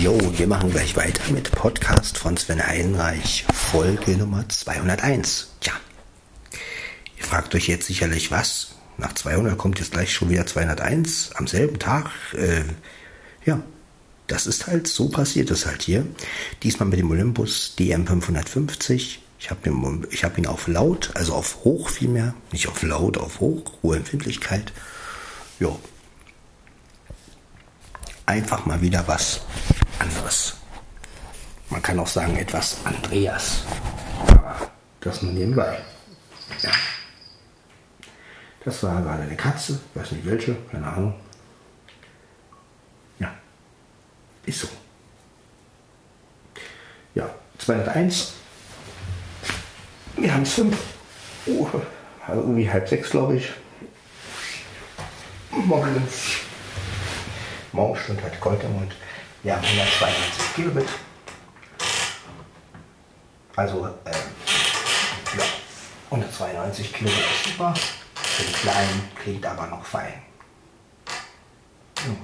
Jo, wir machen gleich weiter mit Podcast von Sven Heinreich, Folge Nummer 201. Tja, ihr fragt euch jetzt sicherlich, was? Nach 200 kommt jetzt gleich schon wieder 201 am selben Tag. Äh, ja, das ist halt so passiert es halt hier. Diesmal mit dem Olympus DM550. Ich habe ihn, hab ihn auf laut, also auf hoch vielmehr, nicht auf laut, auf hoch, hohe Empfindlichkeit. Ja, einfach mal wieder was anderes. Man kann auch sagen etwas Andreas. Aber das nur nebenbei. Ja. Das war gerade eine Katze, weiß nicht welche, keine Ahnung. Ja, ist so. Ja, 201. Wir haben es 5. Oh, also irgendwie halb sechs, glaube ich. Morgens Morgenstund hat Gold im Mund. Wir haben 192 Kilobit. Also, äh, ja, 192 Kilobit ist super. Für den kleinen klingt aber noch fein. So.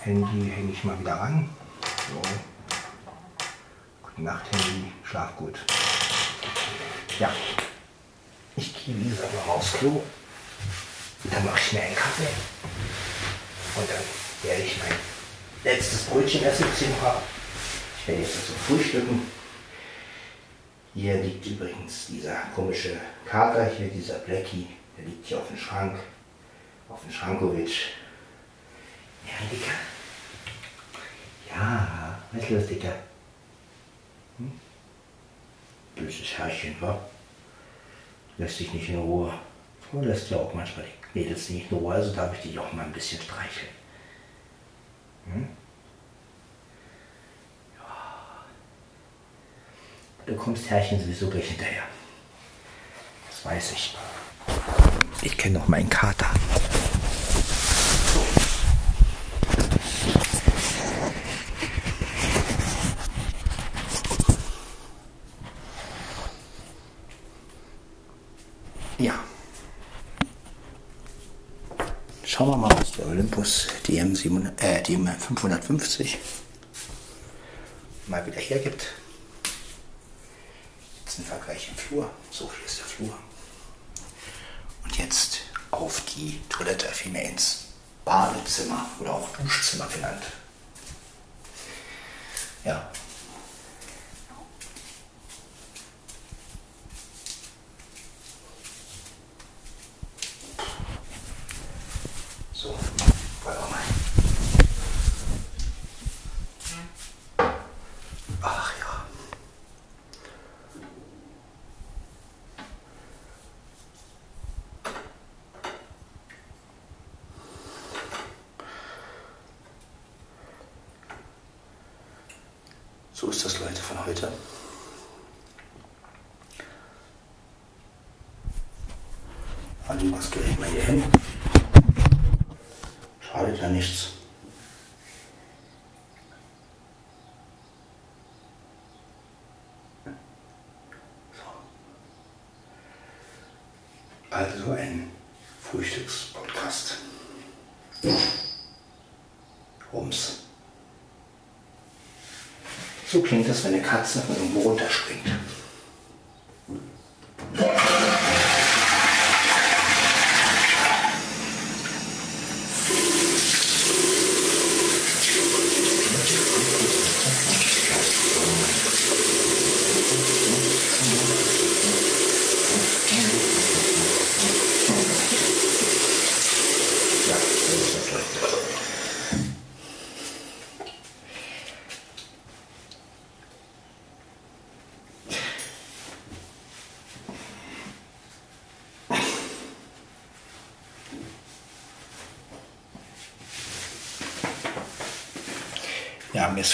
Handy hänge ich mal wieder ran. So. Gute Nacht, Handy. Schlaf gut. Ja. Ich gehe wie gesagt noch aufs Klo. Dann mache ich schnell einen Kaffee. Und dann werde ich mein letztes Brötchen essen, das ich werde jetzt also frühstücken. Hier liegt übrigens dieser komische Kater, hier dieser Blackie, der liegt hier auf dem Schrank, auf dem Schrankowitsch. Ja, Dicker. Ja, was ist los, Dicker? Hm? Böses Herrchen, wa? Lässt sich nicht in Ruhe. Man lässt ja auch manchmal die Mädels nicht in Ruhe, also darf ich dich auch mal ein bisschen streicheln. Hm? Ja. Du kommst Herrchen sowieso gleich hinterher. Das weiß ich. Ich kenne noch meinen Kater. Ja. Schauen wir mal, Olympus DM, 700, äh, DM 550 mal wieder hergibt. Jetzt ein Vergleich im Flur. So hier ist der Flur. Und jetzt auf die Toilette, vielmehr ins Badezimmer oder auch Duschzimmer genannt. Ja. So, warte mal. Ach ja. So ist das, Leute, von heute. Also das Gerät mal hier hin. Schadet ja nichts. So. Also ein Frühstückspodcast. Rums. Das, wenn eine Katze von irgendwo runterspringt.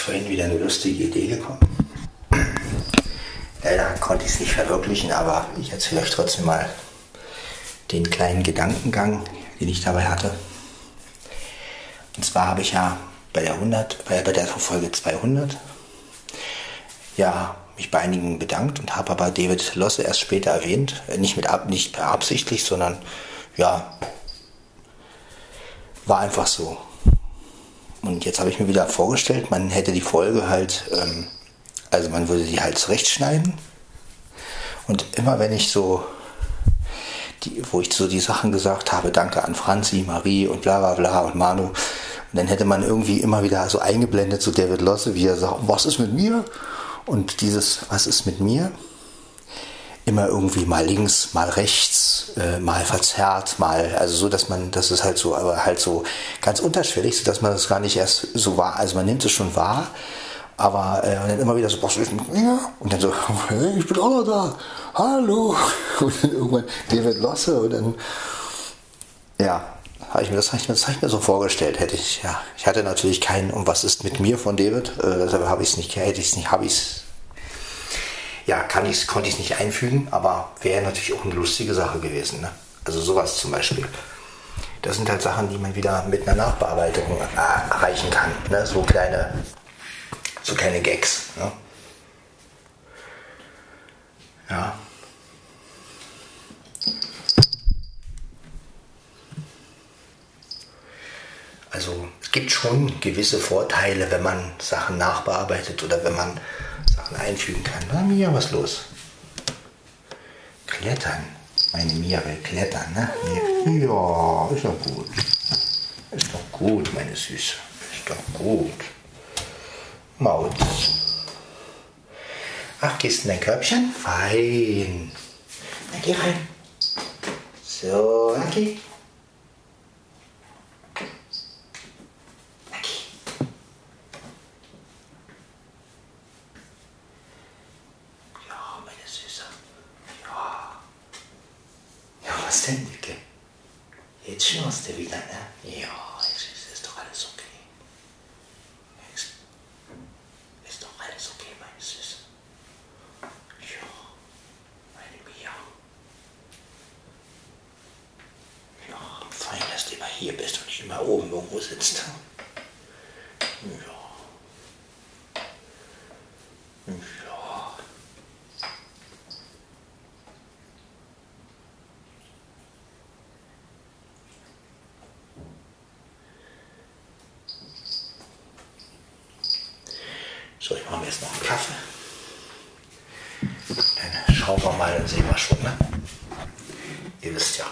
Vorhin wieder eine lustige Idee gekommen. Leider konnte ich es nicht verwirklichen, aber ich erzähle euch trotzdem mal den kleinen Gedankengang, den ich dabei hatte. Und zwar habe ich ja bei der 100, bei, der Folge 200, ja, mich bei einigen bedankt und habe aber David Losse erst später erwähnt. Äh, Nicht, mit, nicht beabsichtigt, sondern ja, war einfach so. Und jetzt habe ich mir wieder vorgestellt, man hätte die Folge halt, ähm, also man würde die halt zurechtschneiden. Und immer wenn ich so, die, wo ich so die Sachen gesagt habe, danke an Franzi, Marie und bla bla bla und Manu, und dann hätte man irgendwie immer wieder so eingeblendet, so David Losse, wie er sagt, was ist mit mir? Und dieses, was ist mit mir? Immer irgendwie mal links, mal rechts, äh, mal verzerrt, mal, also so, dass man, das ist halt so, aber halt so ganz unterschwellig, so dass man das gar nicht erst so wahr, also man nimmt es schon wahr, aber äh, dann immer wieder so, ist mit mir? Und dann so, hey, ich bin auch noch da, hallo. Und dann irgendwann David Losse und dann, ja, habe ich mir das, habe ich, das habe ich mir so vorgestellt, hätte ich, ja, ich hatte natürlich keinen, und was ist mit mir von David, äh, deshalb habe ich es nicht, hätte ich es nicht, habe ich es ja, kann ich's, konnte ich es nicht einfügen, aber wäre natürlich auch eine lustige Sache gewesen. Ne? Also sowas zum Beispiel. Das sind halt Sachen, die man wieder mit einer Nachbearbeitung äh, erreichen kann. Ne? So kleine, so kleine Gags. Ne? Ja. Also es gibt schon gewisse Vorteile, wenn man Sachen nachbearbeitet oder wenn man Sachen einfügen kann. Na, Mia, was los? Klettern. Meine Mia will klettern, ne? Ja, ist doch gut. Ist doch gut, meine Süße. Ist doch gut. Maut. Ach, gehst in dein Körbchen? Fein. Na, geh rein. So, na, geh. So, ich mache mir jetzt noch einen Kaffee. Mal, schon. Ne? Ihr wisst ja.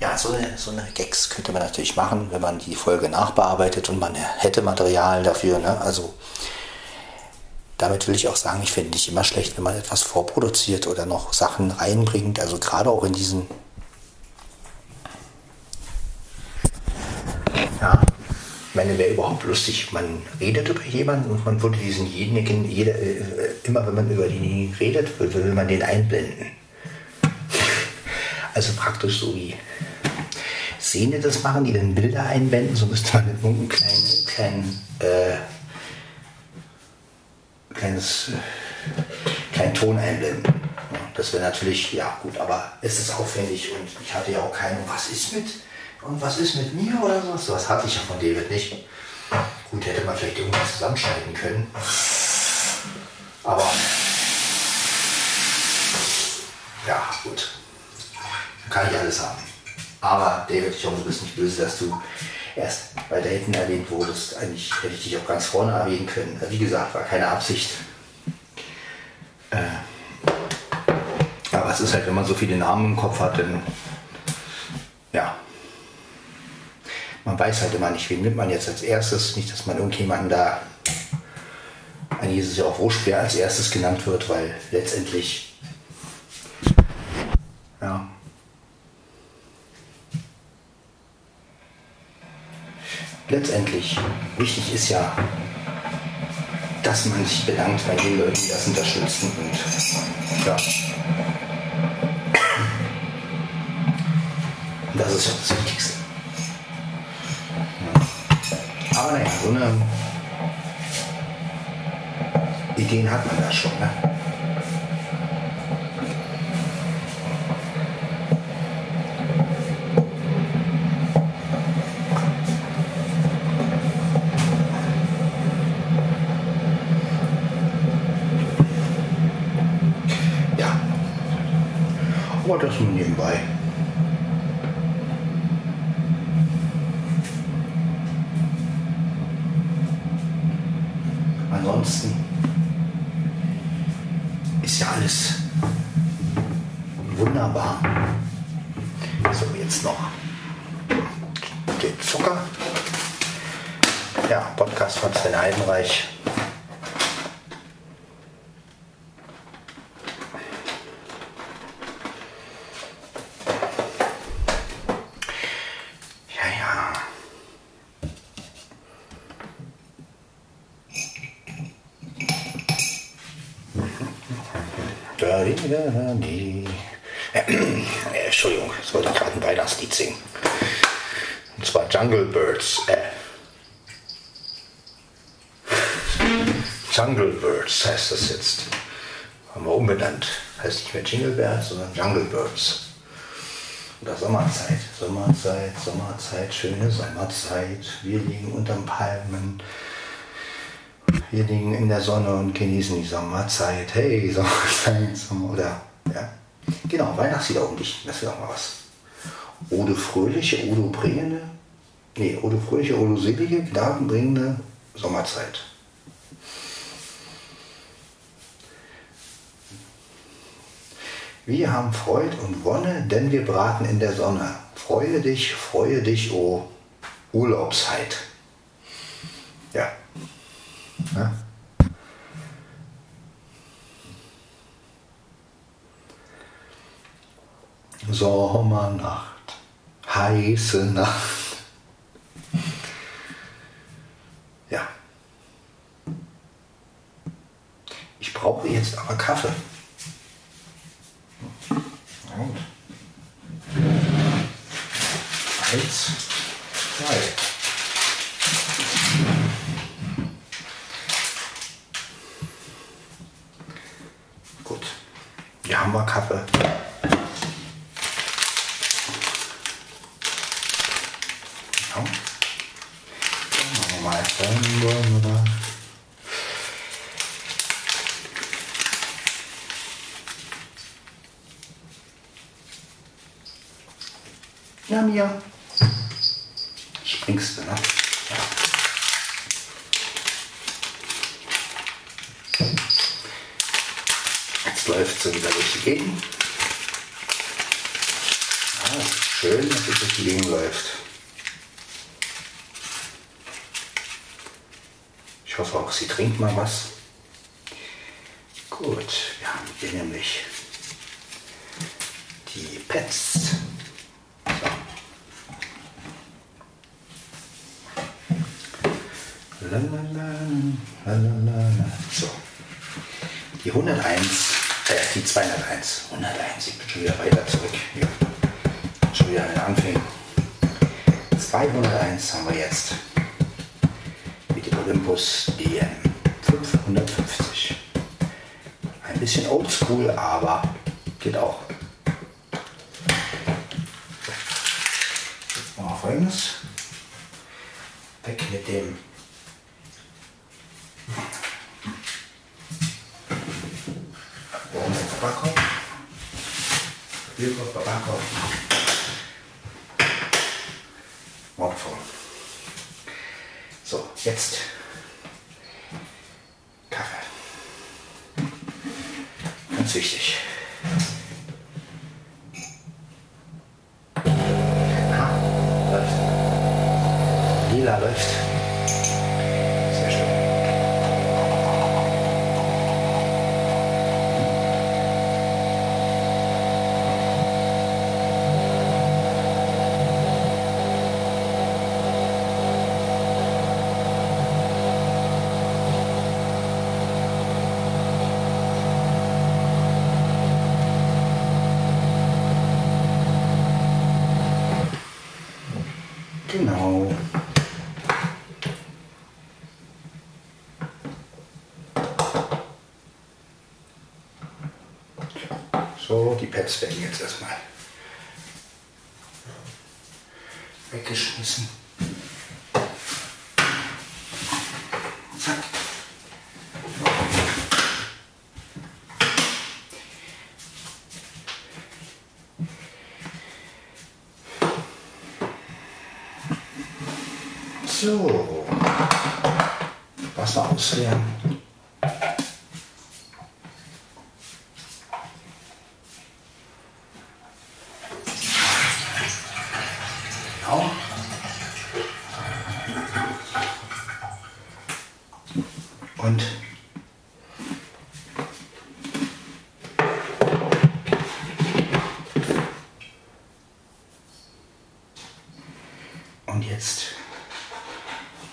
Ja, so eine, so eine Gags könnte man natürlich machen, wenn man die Folge nachbearbeitet und man hätte Material dafür. Ne? Also damit will ich auch sagen, ich finde nicht immer schlecht, wenn man etwas vorproduziert oder noch Sachen reinbringt. Also gerade auch in diesen meine, wäre überhaupt lustig, man redet über jemanden und man würde diesenjenigen, jeder, äh, immer wenn man über den redet, will man den einblenden. Also praktisch so wie Szene das machen, die dann Bilder einblenden, so müsste man einem kleinen, kleinen, äh, kleines, äh, kleinen Ton einblenden. Das wäre natürlich, ja gut, aber es ist aufwendig und ich hatte ja auch keine, was ist mit und was ist mit mir oder sowas? Sowas hatte ich ja von David nicht. Gut, hätte man vielleicht irgendwas zusammenschneiden können. Aber ja, gut. Kann ich alles haben. Aber David, ich hoffe, du bist nicht böse, dass du erst bei Dayton erwähnt wurdest. Eigentlich hätte ich dich auch ganz vorne erwähnen können. Wie gesagt, war keine Absicht. Äh, aber es ist halt, wenn man so viele Namen im Kopf hat, dann ja, man weiß halt immer nicht, wen nimmt man jetzt als erstes. Nicht, dass man irgendjemanden da, ist es ja auch wurscht, wer als erstes genannt wird, weil letztendlich, ja. Letztendlich, wichtig ist ja, dass man sich bedankt bei den Leuten, die das unterstützen und ja. Das ist ja das Wichtigste. Aber naja, so eine Ideen hat man da schon. Ne? Ja. Aber das nur nebenbei. ansonsten ist ja alles wunderbar. So, jetzt noch den Zucker. Ja, Podcast von Sven Heidenreich. Ja, ja. Da, da, nee. Äh, Entschuldigung, ich wollte gerade ein Weihnachtslied singen. Und zwar Jungle Birds. Äh. Jungle Birds heißt das jetzt. Haben wir umbenannt. Heißt nicht mehr Jingle Birds, sondern Jungle Birds. Oder Sommerzeit. Sommerzeit, Sommerzeit, schöne Sommerzeit. Wir liegen unterm Palmen. Wir liegen in der Sonne und genießen die Sommerzeit. Hey, Sommerzeit, Sommer. Oder, ja. Genau, Weihnachtslieder um dich. Das wäre auch mal was. Ode fröhliche, Odo bringende. Nee, Ode fröhliche, Odo selige, gnadenbringende Sommerzeit. Wir haben Freud und Wonne, denn wir braten in der Sonne. Freue dich, freue dich, o oh Urlaubszeit. Ja. Sommernacht, heiße Nacht. Ja. Ich brauche jetzt aber Kaffee. Und eins, zwei. Gut. Haben wir. Machen mal. Dann wollen wir da. Ja, Mia. Springst du, ne? Läuft sie wieder durch die Gegend. Es ist schön, dass sie durch die Gegend läuft. Ich hoffe auch, sie trinkt mal was. Gut, wir haben hier nämlich die Pets. So. Die 101, äh, die 201. 101, ich bin schon wieder weiter zurück. Ja. Schon wieder an den Anfängen. 201 haben wir jetzt. Mit dem Olympus DM 550. Ein bisschen oldschool, aber geht auch. Jetzt machen wir folgendes. 你可把把好。Pads werden jetzt erstmal weggeschmissen. Zack. So. Wasser ausleeren. Genau. Und und jetzt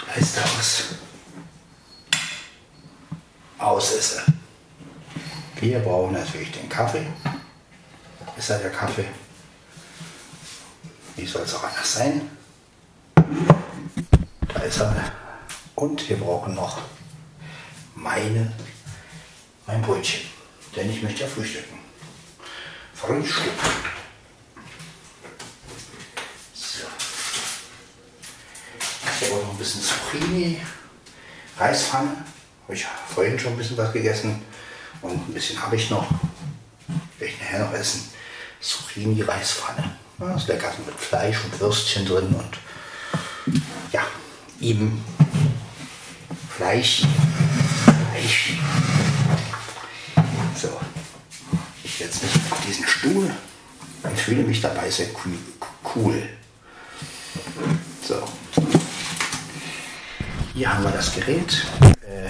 Leiste aus. Aus ist er. Wir brauchen natürlich den Kaffee. Ist er der Kaffee? Wie soll es auch anders sein? Da ist er. Und wir brauchen noch meine, mein Brötchen. Denn ich möchte ja frühstücken. Frühstück. So. Ich habe auch noch ein bisschen Zucchini, Reispfanne. Habe ich vorhin schon ein bisschen was gegessen. Und ein bisschen habe ich noch. Werde ich nachher noch essen. Zucchini, Reispfanne. Ja, ist lecker mit Fleisch und Würstchen drin und ja, eben Fleisch. Fleisch. So, ich setze mich auf diesen Stuhl und fühle mich dabei sehr cool. So, hier haben wir das Gerät. Äh,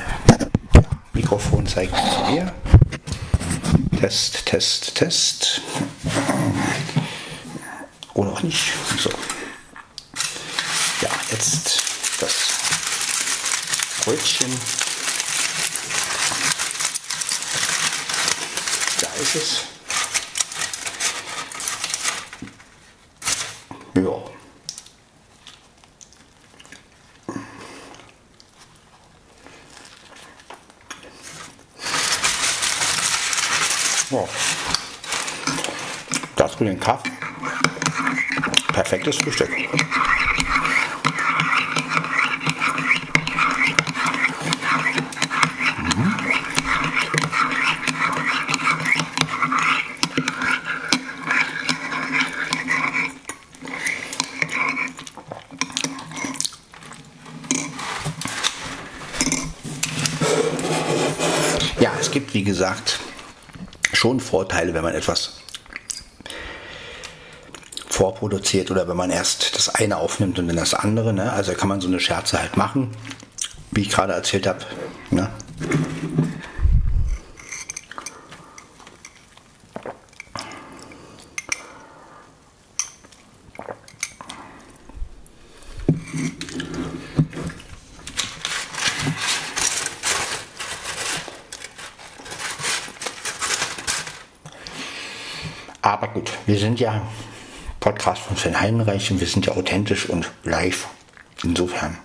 Mikrofon zeigt zu mir. Test, Test, Test. Oder auch nicht. So. Ja, jetzt das Brötchen. Da ist es. Ja. Ja. Dazu den Kaffee. Perfektes Frühstück. Ja, es gibt, wie gesagt, schon Vorteile, wenn man etwas vorproduziert oder wenn man erst das eine aufnimmt und dann das andere. Ne? Also kann man so eine Scherze halt machen, wie ich gerade erzählt habe. Ne? Aber gut, wir sind ja Podcast von Sven Heidenreich und wir sind ja authentisch und live. Insofern.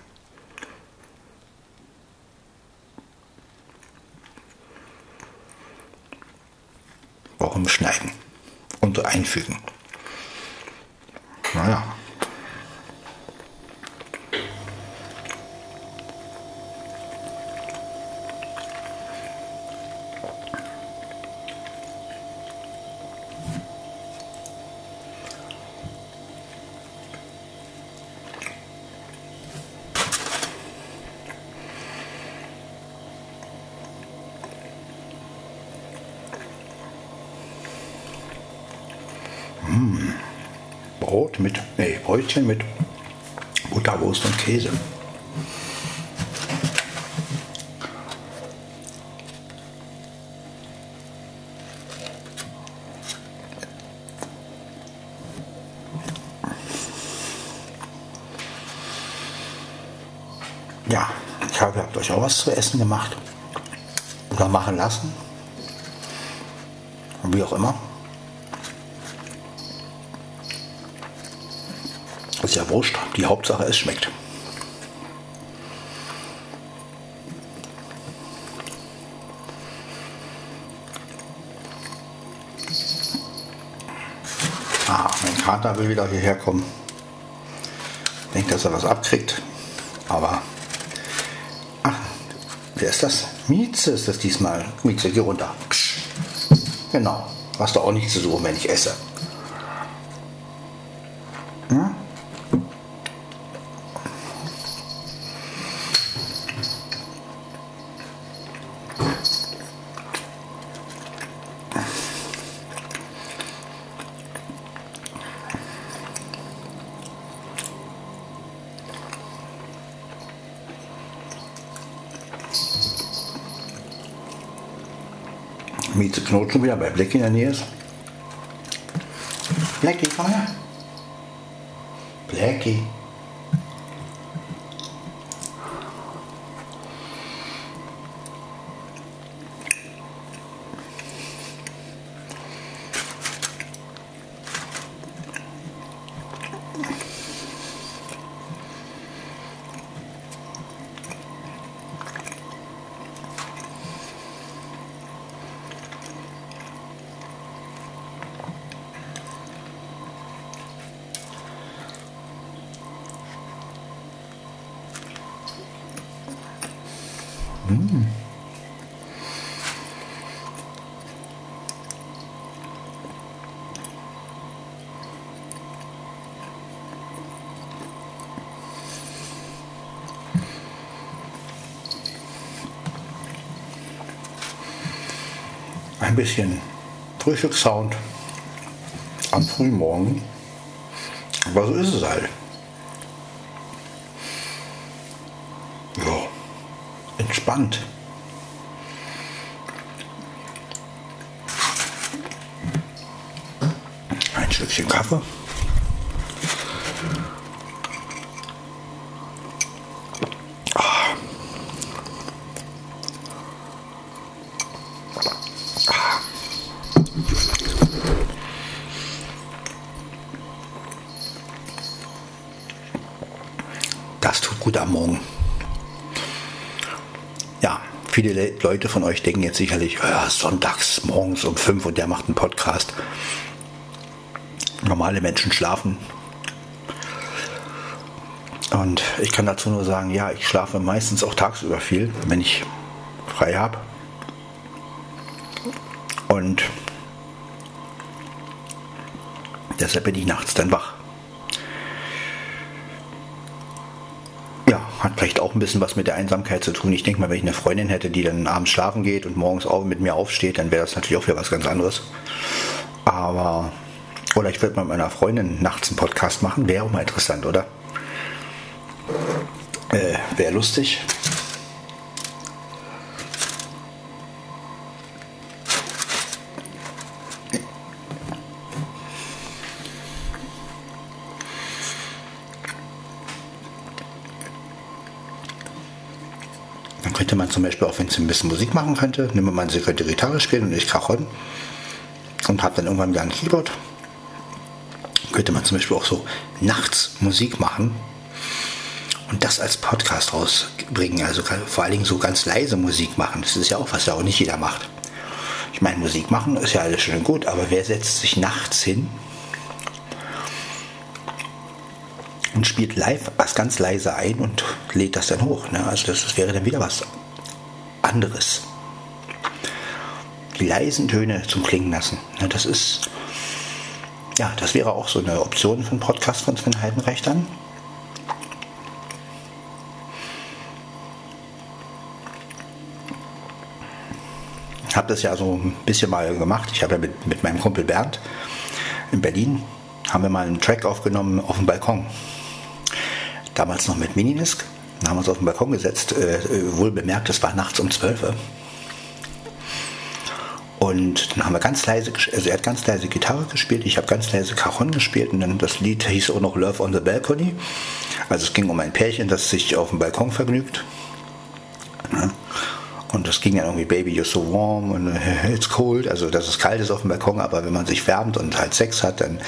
Nee, Brötchen mit Butterwurst und Käse. Ja, ich habe habt euch auch was zu essen gemacht oder machen lassen. Wie auch immer. Ja wurscht. Die Hauptsache, es schmeckt. Ah, mein Kater will wieder hierher kommen. Denkt, dass er was abkriegt. Aber. Ach, wer ist das? Mieze ist das diesmal. Mieze, geh runter. Genau. Hast du auch nichts zu suchen, wenn ich esse. Hm? Mieze Knot schon wieder bei Black in der Nähe ein bisschen Frühstückssound am frühen Morgen. Aber so ist es halt. Entspannt. Ein Stückchen Kaffee. Viele Leute von euch denken jetzt sicherlich, ja, sonntags morgens um 5 und der macht einen Podcast. Normale Menschen schlafen. Und ich kann dazu nur sagen, ja, ich schlafe meistens auch tagsüber viel, wenn ich frei habe. Und deshalb bin ich nachts dann wach. Hat vielleicht auch ein bisschen was mit der Einsamkeit zu tun. Ich denke mal, wenn ich eine Freundin hätte, die dann abends schlafen geht und morgens auch mit mir aufsteht, dann wäre das natürlich auch wieder was ganz anderes. Aber, oder ich würde mit meiner Freundin nachts einen Podcast machen, wäre auch mal interessant, oder? Äh, wäre lustig. Zum Beispiel auch, wenn sie ein bisschen Musik machen könnte, nimmt man, sie könnte Gitarre spielen und ich Cajon und hat dann irgendwann wieder ein Keyboard. Könnte man zum Beispiel auch so nachts Musik machen und das als Podcast rausbringen. Also vor allen Dingen so ganz leise Musik machen. Das ist ja auch, was ja auch nicht jeder macht. Ich meine, Musik machen ist ja alles schön gut, aber wer setzt sich nachts hin und spielt live was ganz leise ein und lädt das dann hoch? Ne? Also das, das wäre dann wieder was anderes. Die leisen Töne zum Klingen lassen. Das ist, ja, das wäre auch so eine Option für einen Podcast von Sven Heidenreich dann. Ich habe das ja so ein bisschen mal gemacht. Ich habe ja mit, mit meinem Kumpel Bernd in Berlin, haben wir mal einen Track aufgenommen auf dem Balkon. Damals noch mit Minidisc. Dann haben wir uns auf den Balkon gesetzt. Äh, äh wohl bemerkt, es war nachts um 12 Uhr. Und dann haben wir ganz leise, also er hat ganz leise Gitarre gespielt, ich habe ganz leise Cajon gespielt und dann das Lied hieß auch noch Love on the Balcony. Also es ging um ein Pärchen, das sich auf dem Balkon vergnügt. Und das ging dann irgendwie Baby, you're so warm und it's cold, also dass es kalt ist auf dem Balkon, aber wenn man sich wärmt und halt Sex hat, dann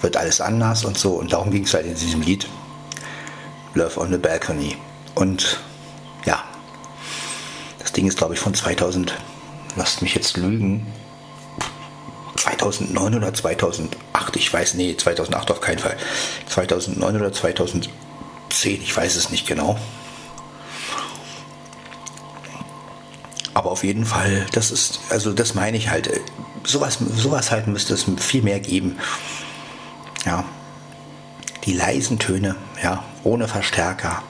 wird alles anders und so. Und darum ging es halt in diesem Lied Love on the Balcony. Und ja, das Ding ist, glaube ich, von 2000, lasst mich jetzt lügen, 2009 oder 2008, ich weiß, nee, 2008 auf keinen Fall. 2009 oder 2010, ich weiß es nicht genau. Aber auf jeden Fall, das ist, also das meine ich halt, sowas, sowas halt müsste es viel mehr geben. Ja, die leisen Töne, ja, ohne Verstärker,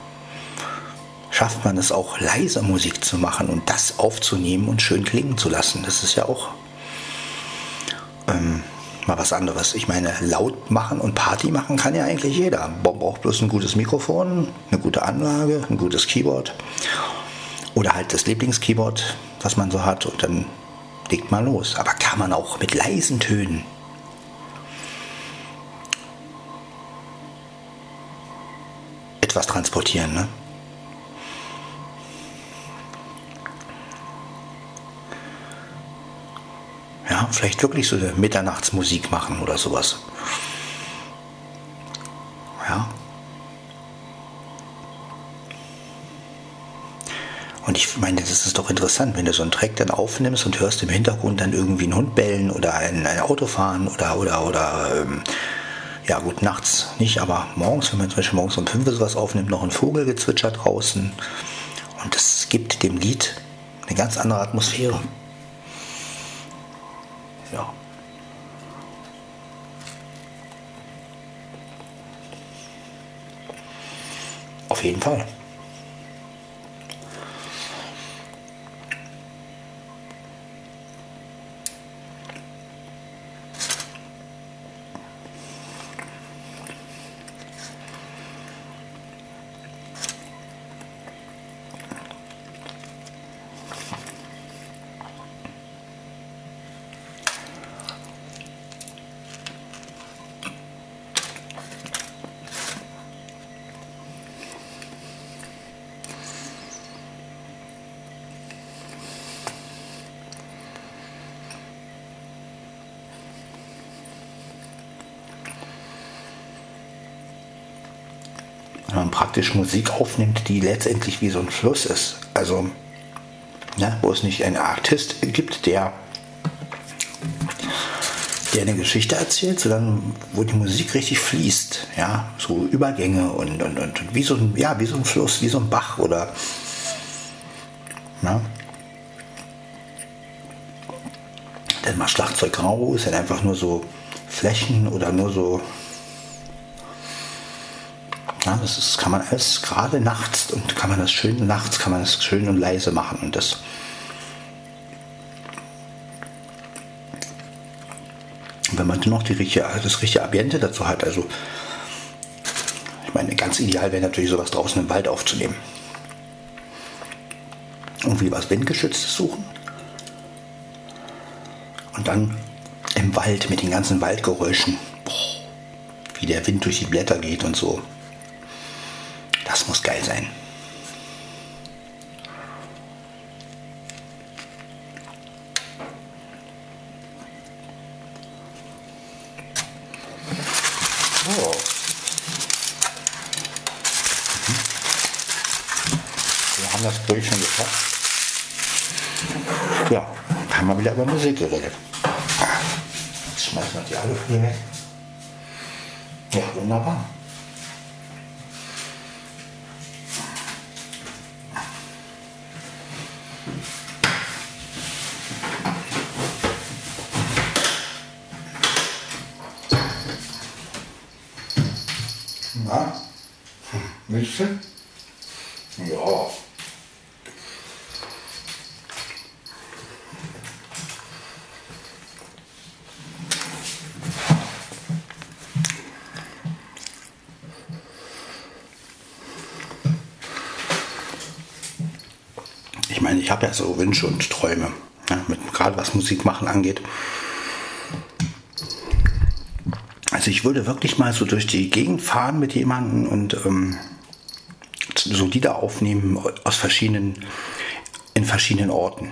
schafft man es auch leise Musik zu machen und das aufzunehmen und schön klingen zu lassen. Das ist ja auch ähm, mal was anderes. Ich meine, laut machen und Party machen kann ja eigentlich jeder. Man braucht bloß ein gutes Mikrofon, eine gute Anlage, ein gutes Keyboard oder halt das Lieblingskeyboard, was man so hat und dann legt mal los. Aber kann man auch mit leisen Tönen. etwas transportieren, ne? Ja, vielleicht wirklich so eine Mitternachtsmusik machen oder sowas. Ja. Und ich meine, das ist doch interessant, wenn du so einen Track dann aufnimmst und hörst im Hintergrund dann irgendwie einen Hund bellen oder ein, ein Auto fahren oder, oder, oder, ähm, ja gut, nachts nicht, aber morgens, wenn man zum Beispiel morgens um 5 sowas aufnimmt, noch ein Vogel gezwitschert draußen. Und das gibt dem Lied eine ganz andere Atmosphäre. Ja. Auf jeden Fall. Man praktisch Musik aufnimmt, die letztendlich wie so ein Fluss ist. Also, ne, wo es nicht einen Artist gibt, der, der eine Geschichte erzählt, sondern wo die Musik richtig fließt. Ja, so Übergänge und, und, und wie, so ein, ja, wie so ein Fluss, wie so ein Bach oder. Ne? Denn mal Schlagzeug grau ist dann einfach nur so Flächen oder nur so das ist, kann man alles gerade nachts und kann man das schön nachts kann man das schön und leise machen und das wenn man noch die richtige, das richtige Ambiente dazu hat, also ich meine, ganz ideal wäre natürlich sowas draußen im Wald aufzunehmen. Irgendwie was Windgeschütztes suchen. Und dann im Wald mit den ganzen Waldgeräuschen, wie der Wind durch die Blätter geht und so. Das muss geil sein. Oh. Wir haben das durch schon geschafft. Ja, haben wir wieder über Musik geredet. Jetzt schmeißen wir die Alufolie weg. Ja, wunderbar. Willst? Ja. Ich meine, ich habe ja so Wünsche und Träume, ja, mit, gerade was Musik machen angeht. Also ich würde wirklich mal so durch die Gegend fahren mit jemandem und ähm, so Lieder aufnehmen aus verschiedenen, in verschiedenen Orten.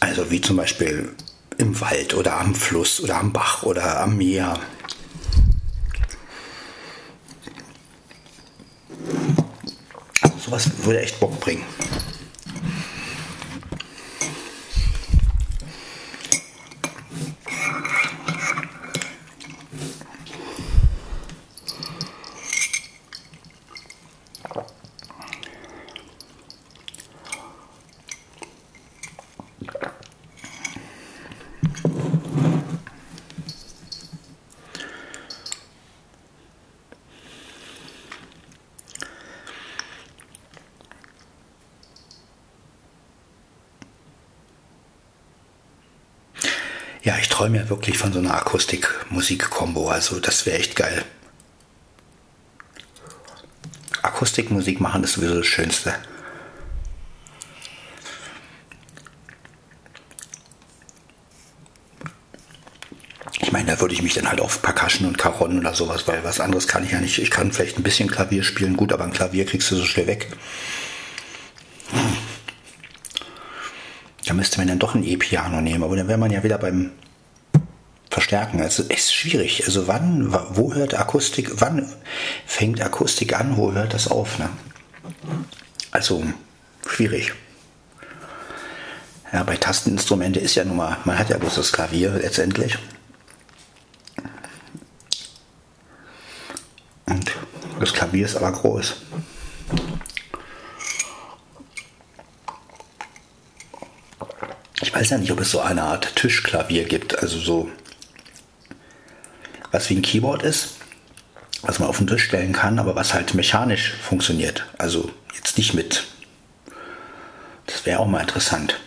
Also wie zum Beispiel im Wald oder am Fluss oder am Bach oder am Meer. Sowas würde echt Bock bringen. Ja, ich träume ja wirklich von so einer Akustik-Musik-Kombo. Also das wäre echt geil. Akustikmusik machen ist sowieso das Schönste. Ich meine, da würde ich mich dann halt auf Percussion und Karonnen oder sowas, weil was anderes kann ich ja nicht. Ich kann vielleicht ein bisschen Klavier spielen, gut, aber ein Klavier kriegst du so schnell weg. Müsste man dann doch ein E-Piano nehmen, aber dann wäre man ja wieder beim Verstärken. Also es ist schwierig. Also wann, wo hört Akustik, wann fängt Akustik an, wo hört das auf? Ne? Also schwierig. Ja, bei Tasteninstrumente ist ja nun mal, man hat ja bloß das Klavier letztendlich. Und das Klavier ist aber groß. Weiß ja nicht, ob es so eine Art Tischklavier gibt, also so was wie ein Keyboard ist, was man auf den Tisch stellen kann, aber was halt mechanisch funktioniert. Also jetzt nicht mit. Das wäre auch mal interessant.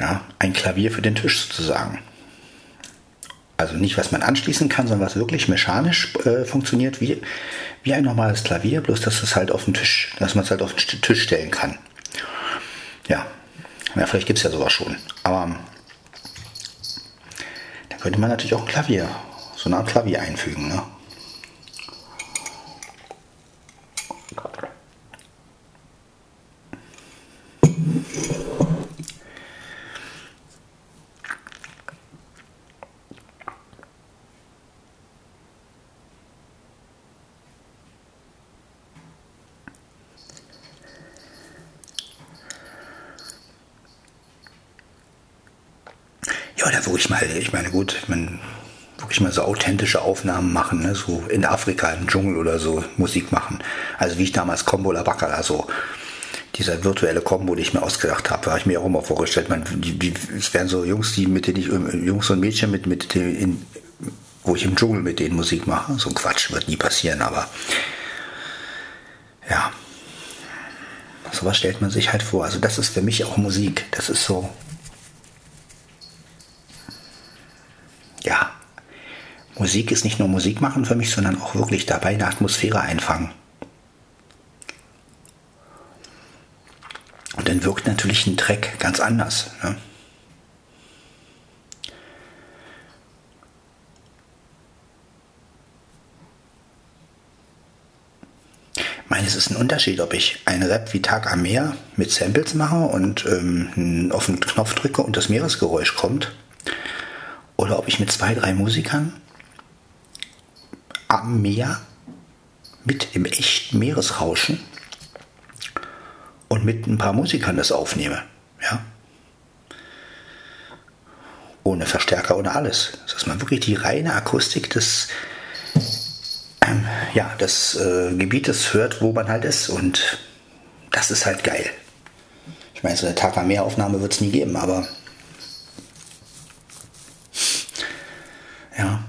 Ja, ein Klavier für den Tisch sozusagen. Also nicht, was man anschließen kann, sondern was wirklich mechanisch äh, funktioniert, wie, wie ein normales Klavier, bloß dass es halt auf den Tisch, dass man es halt auf den Tisch stellen kann. Ja, ja vielleicht gibt es ja sowas schon. Aber da könnte man natürlich auch ein Klavier, so eine Art Klavier einfügen. Ne? Ja, da wirklich mal, ich meine, gut, man wirklich authentische Aufnahmen machen, ne? so in Afrika im Dschungel oder so Musik machen. Also wie ich damals Combo La Bacala so dieser virtuelle Combo, den ich mir ausgedacht habe, habe ich mir auch immer vorgestellt. Man, die, die, es wären so Jungs, die mit denen ich Jungs und Mädchen mit mit in, wo ich im Dschungel mit denen Musik mache. So ein Quatsch wird nie passieren, aber ja, sowas stellt man sich halt vor. Also das ist für mich auch Musik. Das ist so ja, Musik ist nicht nur Musik machen für mich, sondern auch wirklich dabei eine Atmosphäre einfangen. Und dann wirkt natürlich ein Track ganz anders. Ne? Es ist ein Unterschied, ob ich einen Rap wie Tag am Meer mit Samples mache und ähm, auf den Knopf drücke und das Meeresgeräusch kommt oder ob ich mit zwei, drei Musikern am Meer mit im echten Meeresrauschen und mit ein paar Musikern das aufnehme. Ja? Ohne Verstärker, ohne alles. Dass man wirklich die reine Akustik des, ähm, ja, des äh, Gebietes hört, wo man halt ist. Und das ist halt geil. Ich meine, so eine Tag am Meer Aufnahme wird es nie geben, aber Ja.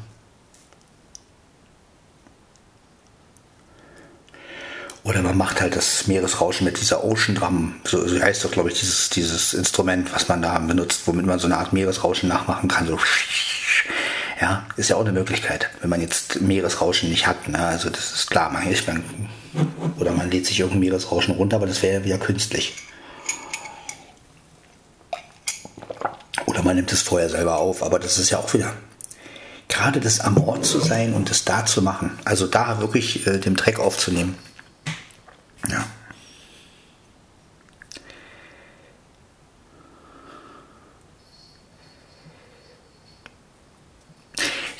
Man macht halt das Meeresrauschen mit dieser Ocean Drum, so, so heißt doch, glaube ich, dieses, dieses Instrument, was man da benutzt, womit man so eine Art Meeresrauschen nachmachen kann. So, ja, ist ja auch eine Möglichkeit, wenn man jetzt Meeresrauschen nicht hat. Ne? Also das ist klar, man, ich mein, oder man lädt sich irgendein Meeresrauschen runter, aber das wäre ja wieder künstlich. Oder man nimmt es vorher selber auf, aber das ist ja auch wieder gerade das am Ort zu sein und das da zu machen. Also da wirklich äh, den Dreck aufzunehmen. Ja.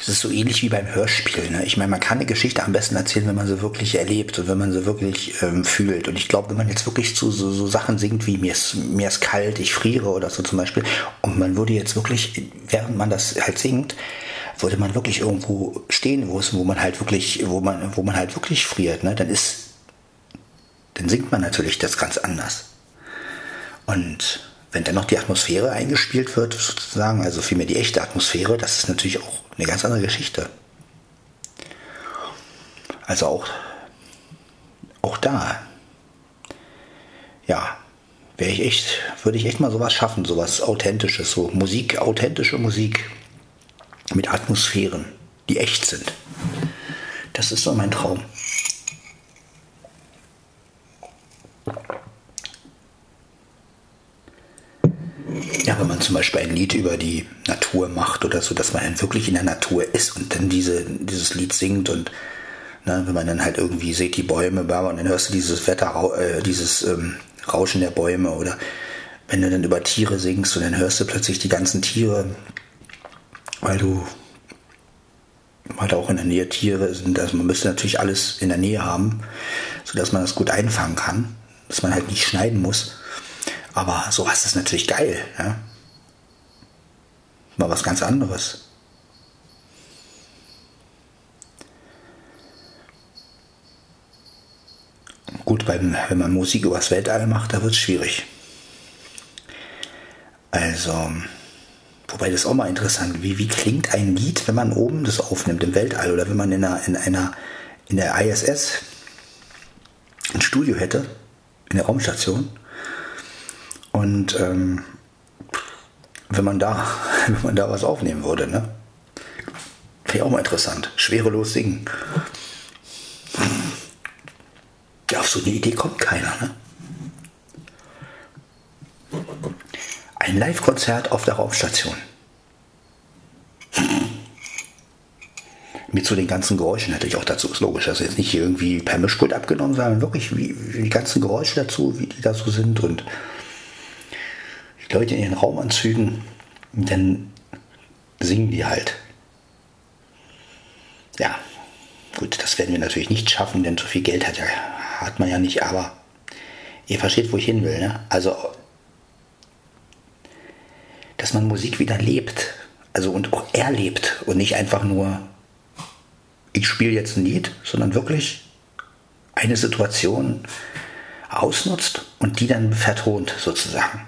Es ist so ähnlich wie beim Hörspiel. Ne? Ich meine, man kann eine Geschichte am besten erzählen, wenn man sie wirklich erlebt und wenn man sie wirklich ähm, fühlt. Und ich glaube, wenn man jetzt wirklich zu so, so, Sachen singt wie mir ist, mir ist kalt, ich friere oder so zum Beispiel, und man würde jetzt wirklich, während man das halt singt, würde man wirklich irgendwo stehen, wo es, wo man halt wirklich, wo man, wo man halt wirklich friert, ne, dann ist, dann singt man natürlich das ganz anders. Und wenn dann noch die Atmosphäre eingespielt wird, sozusagen, also vielmehr die echte Atmosphäre, das ist natürlich auch eine ganz andere Geschichte. Also auch, auch da, ja, wäre ich echt, würde ich echt mal sowas schaffen, sowas Authentisches, so Musik, authentische Musik mit Atmosphären, die echt sind. Das ist so mein Traum. Ja, wenn man zum Beispiel ein Lied über die Natur macht oder so, dass man dann wirklich in der Natur ist und dann diese, dieses Lied singt und ne, wenn man dann halt irgendwie sieht die Bäume, und dann hörst du dieses Wetter, äh, dieses ähm, Rauschen der Bäume oder wenn du dann über Tiere singst und dann hörst du plötzlich die ganzen Tiere, weil du da auch in der Nähe Tiere sind. Also man müsste natürlich alles in der Nähe haben, sodass man das gut einfangen kann, dass man halt nicht schneiden muss. Aber sowas ist natürlich geil. Ja? Mal was ganz anderes. Gut, beim, wenn man Musik übers Weltall macht, da wird es schwierig. Also, wobei das auch mal interessant, wie, wie klingt ein Lied, wenn man oben das aufnimmt im Weltall oder wenn man in einer, in einer, in der ISS ein Studio hätte, in der Raumstation. Und ähm, wenn man da, wenn man da was aufnehmen würde, ne? Wäre auch mal interessant. Schwerelos singen. Ja, auf so eine Idee kommt keiner, ne? Ein Live-Konzert auf der Raumstation. Mit so den ganzen Geräuschen natürlich auch dazu, ist logisch. Also jetzt nicht irgendwie per Mischpult abgenommen, sondern wirklich wie, wie die ganzen Geräusche dazu, wie die da so sind und die Leute in ihren Raumanzügen, dann singen die halt. Ja, gut, das werden wir natürlich nicht schaffen, denn so viel Geld hat, ja, hat man ja nicht, aber ihr versteht, wo ich hin will. Ne? Also dass man Musik wieder lebt. Also und auch erlebt und nicht einfach nur, ich spiele jetzt ein Lied, sondern wirklich eine Situation ausnutzt und die dann vertont sozusagen.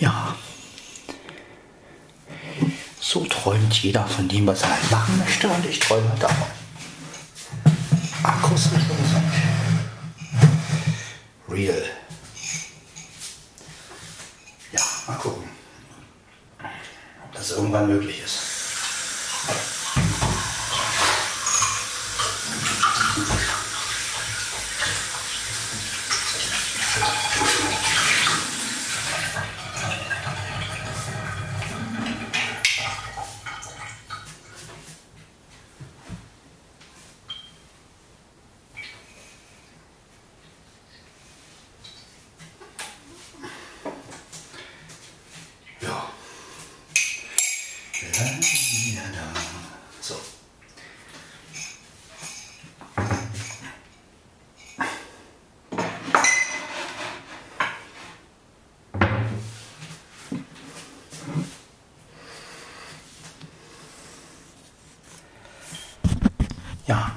Ja. So träumt jeder von dem, was er halt machen möchte und ich träume davon. Akustisch Musik. Real. Ja, mal gucken, ob das irgendwann möglich ist. Ja.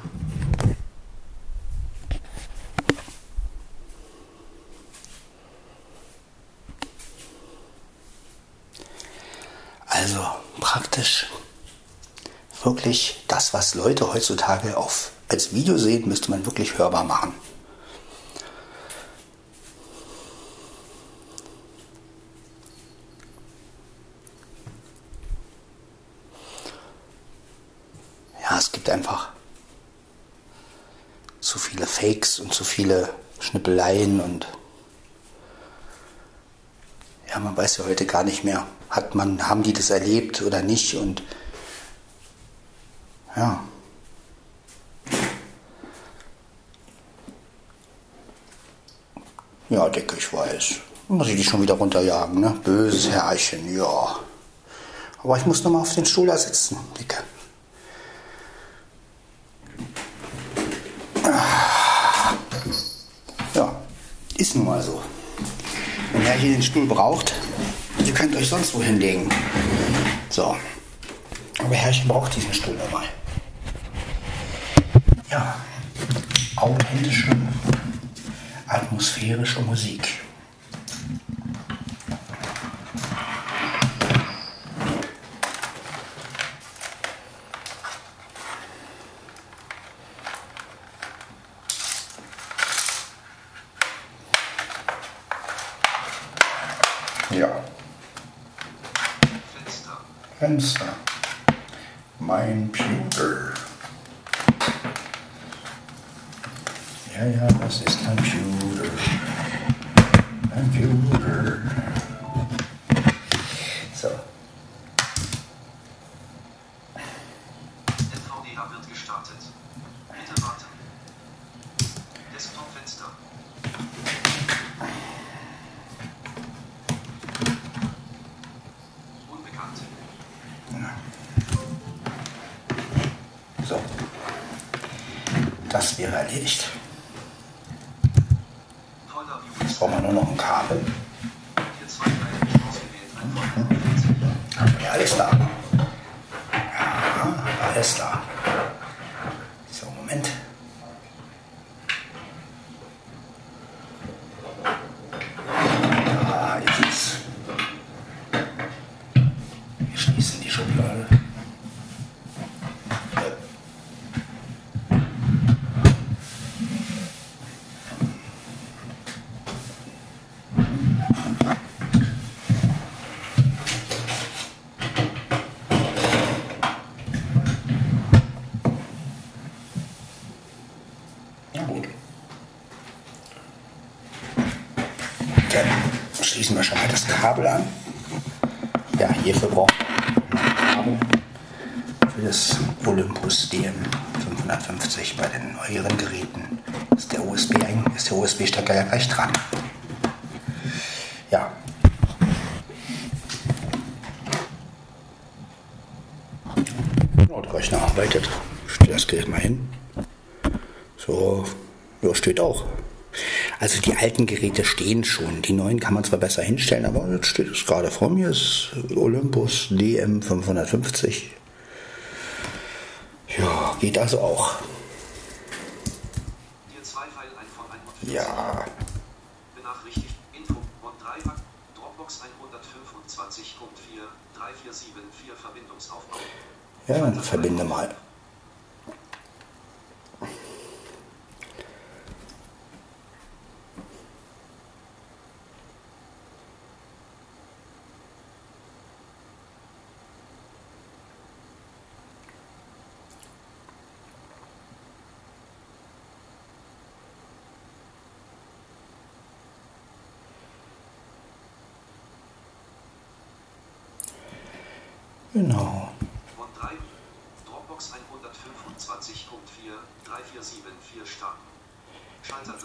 Also praktisch wirklich das, was Leute heutzutage auf, als Video sehen, müsste man wirklich hörbar machen. Ja, es gibt einfach zu viele Fakes und zu viele Schnippeleien und ja, man weiß ja heute gar nicht mehr, hat man, haben die das erlebt oder nicht und ja. Ja, Dicke, ich weiß. Muss ich dich schon wieder runterjagen, ne? Böses Herrchen, ja. Aber ich muss noch mal auf den Stuhl da sitzen, Dicke. Ja, ist nun mal so. Wenn er hier den Stuhl braucht, ihr könnt euch sonst wo hinlegen. So. Aber Herrchen braucht diesen Stuhl nochmal. Ja. Augenhändische, atmosphärische Musik. Computer. Computer. Der USB-Stecker ja gleich dran. Ja. Ja, der Rechner arbeitet. Das Gerät mal hin. So, ja, steht auch. Also die alten Geräte stehen schon. Die neuen kann man zwar besser hinstellen, aber jetzt steht es gerade vor mir. Ist Olympus DM 550. Ja, geht also auch. Hier zwei Pfeil ein von 140. Ja, Benachrichtigt. Info. Und 3 Ak- Dropbox 125.4 3474 Verbindungsaufbau. Ja, verbinde mal.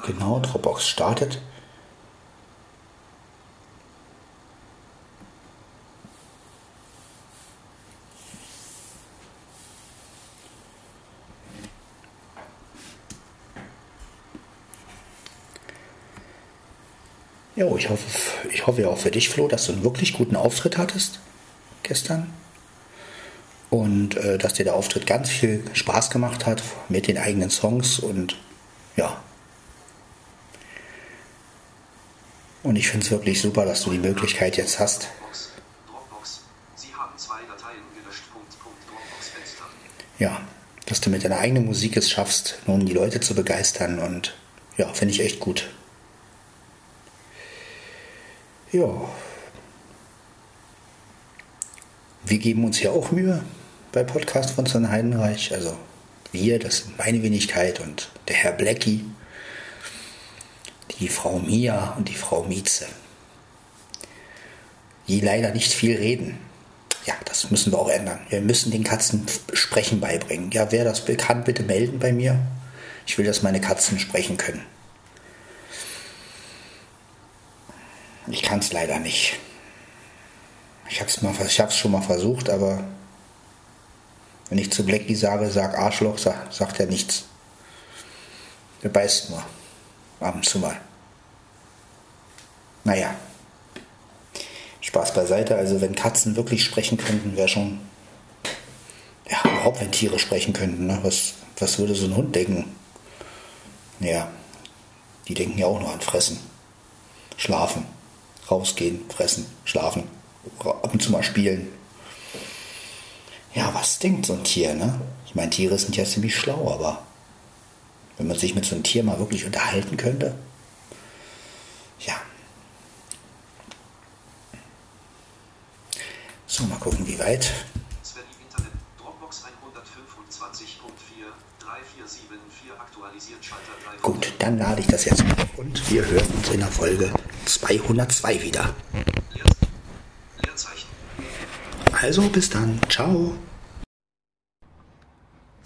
3. Genau, Dropbox startet. Jo, ich hoffe, ich hoffe ja auch für dich, Flo, dass du einen wirklich guten Auftritt hattest gestern. Und äh, dass dir der Auftritt ganz viel Spaß gemacht hat mit den eigenen Songs und ja. Und ich finde es wirklich super, dass du die Möglichkeit jetzt hast. Dropbox. Dropbox. Sie haben zwei Dateien gelöscht. Punkt, Punkt, Dropbox Fenster. Ja, dass du mit deiner eigenen Musik es schaffst, nun die Leute zu begeistern und ja, finde ich echt gut. Ja. Wir geben uns ja auch Mühe bei Podcast von Sven Heidenreich. Also wir, das sind meine Wenigkeit und der Herr Blackie, die Frau Mia und die Frau Mieze. Die leider nicht viel reden. Ja, das müssen wir auch ändern. Wir müssen den Katzen Sprechen beibringen. Ja, wer das kann, bitte melden bei mir. Ich will, dass meine Katzen sprechen können. Ich kann es leider nicht. Ich habe es schon mal versucht, aber wenn ich zu Blackie sage, sag Arschloch, sag, sagt er nichts. Er beißt nur. Ab und zu mal. Naja. Spaß beiseite. Also wenn Katzen wirklich sprechen könnten, wäre schon. Ja, überhaupt wenn Tiere sprechen könnten, ne? was, was würde so ein Hund denken? Ja, die denken ja auch nur an Fressen. Schlafen. Rausgehen, fressen, schlafen. Ab und zu mal spielen. Ja, was denkt so ein Tier, ne? Ich meine, Tiere sind ja ziemlich schlau, aber wenn man sich mit so einem Tier mal wirklich unterhalten könnte, ja. So, mal gucken, wie weit. Sven im Internet. Dropbox 125.4 3474 aktualisiert Schalter 3. Gut, dann lade ich das jetzt mal auf und wir hören uns in der Folge 202 wieder. Also bis dann. Ciao.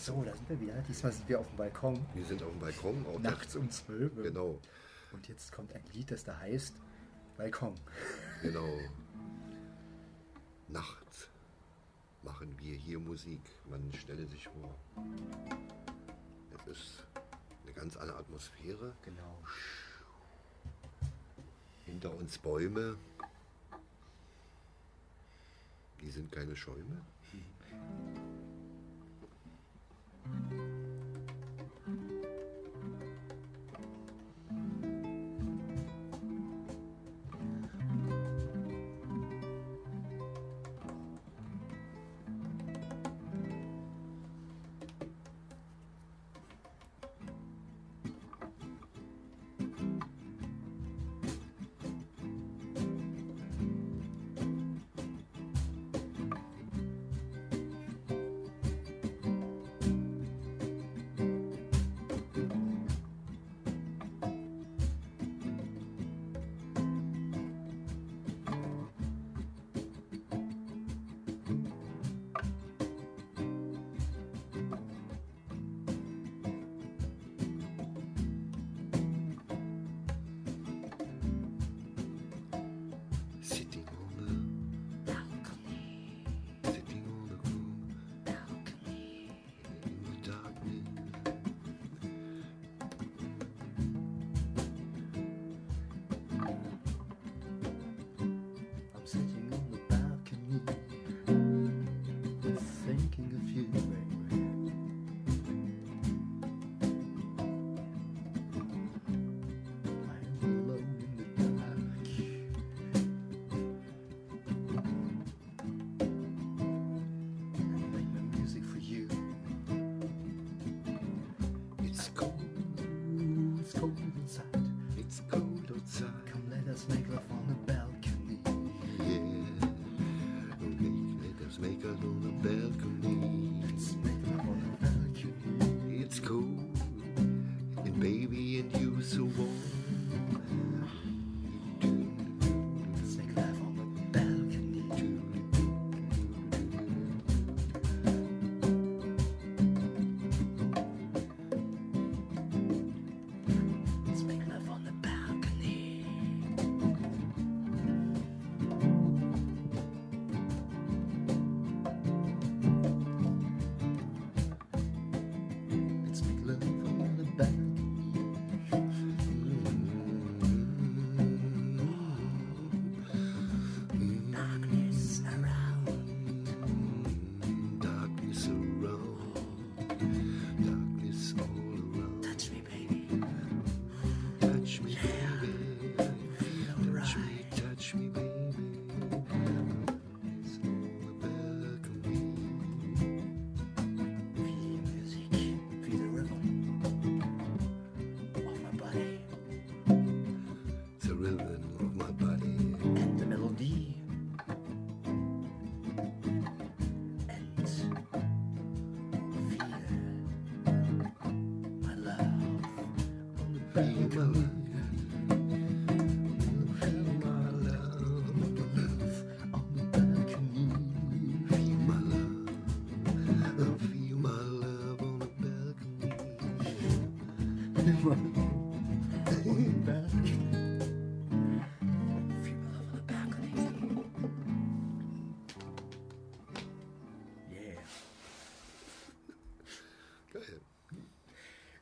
So, da sind wir wieder. Diesmal sind wir auf dem Balkon. Wir sind auf dem Balkon. Auch Nachts um 12 Uhr. Genau, Und jetzt kommt ein Lied, das da heißt Balkon. genau. Nachts machen wir hier Musik. Man stelle sich vor, es ist eine ganz andere Atmosphäre. Genau. Hinter uns Bäume. Die sind keine Schäume. Bye.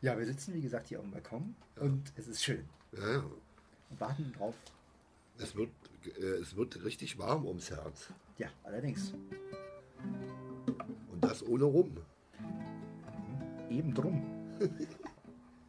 Ja, wir sitzen wie gesagt hier auf dem Balkon und es ist schön. Ja. Und warten drauf. Es wird, äh, es wird richtig warm ums Herz. Ja, allerdings. Und das ohne Rum. Eben drum.